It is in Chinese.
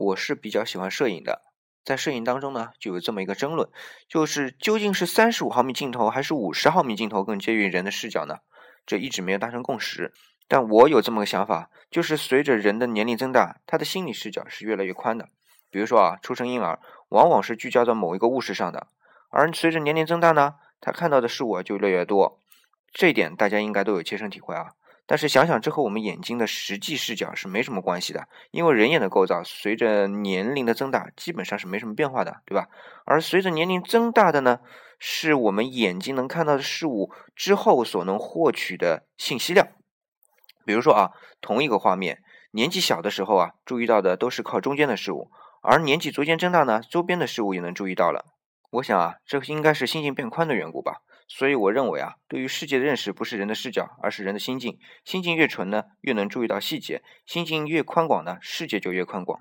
我是比较喜欢摄影的，在摄影当中呢，就有这么一个争论，就是究竟是三十五毫米镜头还是五十毫米镜头更接近人的视角呢？这一直没有达成共识。但我有这么个想法，就是随着人的年龄增大，他的心理视角是越来越宽的。比如说啊，出生婴儿往往是聚焦在某一个物事上的，而随着年龄增大呢，他看到的事物就越来越多。这一点大家应该都有切身体会啊。但是想想，这和我们眼睛的实际视角是没什么关系的，因为人眼的构造随着年龄的增大，基本上是没什么变化的，对吧？而随着年龄增大的呢，是我们眼睛能看到的事物之后所能获取的信息量。比如说啊，同一个画面，年纪小的时候啊，注意到的都是靠中间的事物，而年纪逐渐增大呢，周边的事物也能注意到了。我想啊，这应该是心境变宽的缘故吧。所以我认为啊，对于世界的认识不是人的视角，而是人的心境。心境越纯呢，越能注意到细节；心境越宽广呢，世界就越宽广。